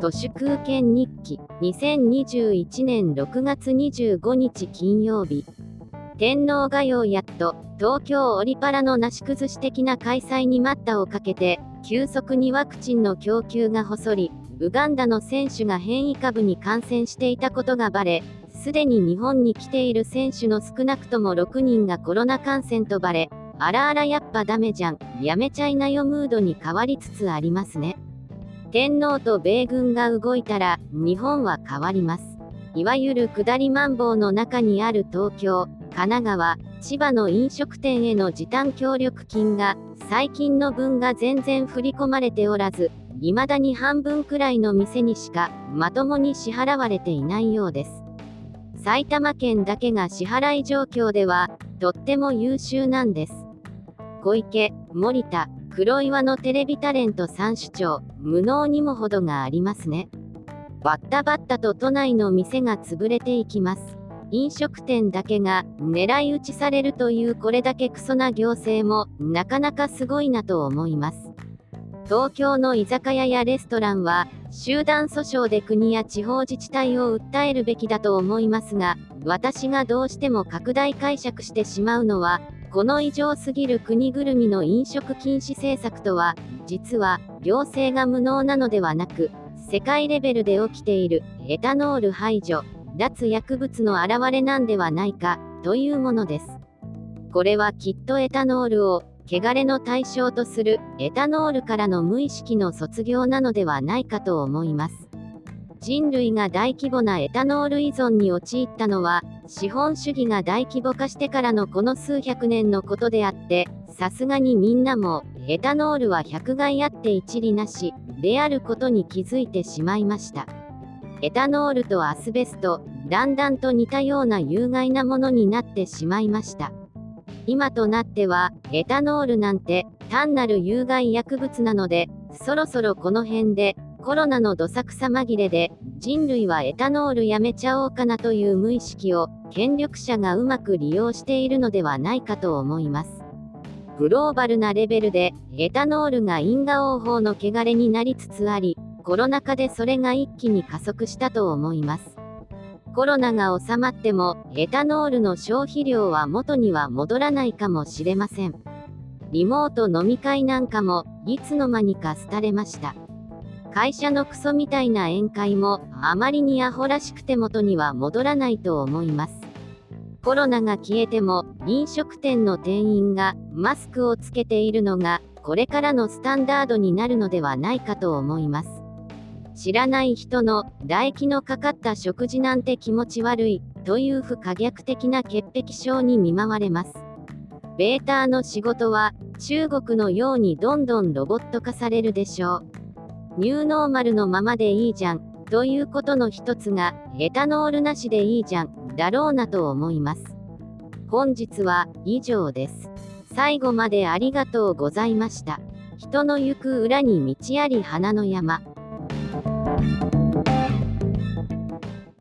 都市空間日記2021年6月25日金曜日。天皇がようやっと東京オリパラのなし崩し的な開催に待ったをかけて急速にワクチンの供給が細りウガンダの選手が変異株に感染していたことがバレすでに日本に来ている選手の少なくとも6人がコロナ感染とバレあらあらやっぱダメじゃんやめちゃいなよムードに変わりつつありますね。天皇と米軍が動いたら日本は変わります。いわゆる下りマンボウの中にある東京神奈川千葉の飲食店への時短協力金が最近の分が全然振り込まれておらず未だに半分くらいの店にしかまともに支払われていないようです。埼玉県だけが支払い状況ではとっても優秀なんです。小池森田黒岩のテレビタレント3首長、無能にも程がありますね。バッタバッタと都内の店が潰れていきます。飲食店だけが狙い撃ちされるというこれだけクソな行政もなかなかすごいなと思います。東京の居酒屋やレストランは集団訴訟で国や地方自治体を訴えるべきだと思いますが私がどうしても拡大解釈してしまうのはこの異常すぎる国ぐるみの飲食禁止政策とは、実は行政が無能なのではなく、世界レベルで起きているエタノール排除、脱薬物の表れなんではないかというものです。これはきっとエタノールを汚れの対象とするエタノールからの無意識の卒業なのではないかと思います。人類が大規模なエタノール依存に陥ったのは資本主義が大規模化してからのこの数百年のことであってさすがにみんなもエタノールは百害あって一理なしであることに気づいてしまいました。エタノールとアスベストだんだんと似たような有害なものになってしまいました。今となってはエタノールなんて単なる有害薬物なのでそろそろこの辺でコロナのどさくさ紛れで人類はエタノールやめちゃおうかなという無意識を権力者がうまく利用しているのではないかと思います。グローバルなレベルでエタノールが因果応報の汚れになりつつあり、コロナ禍でそれが一気に加速したと思います。コロナが収まってもエタノールの消費量は元には戻らないかもしれません。リモート飲み会なんかもいつの間にか廃れました。会社のクソみたいな宴会もあまりにアホらしくて元には戻らないと思います。コロナが消えても飲食店の店員がマスクをつけているのがこれからのスタンダードになるのではないかと思います。知らない人の唾液のかかった食事なんて気持ち悪いという不可逆的な潔癖症に見舞われます。ベーターの仕事は中国のようにどんどんロボット化されるでしょう。ニューノーマルのままでいいじゃん、ということの一つが、エタノールなしでいいじゃん、だろうなと思います。本日は以上です。最後までありがとうございました。人の行く裏に道あり花の山。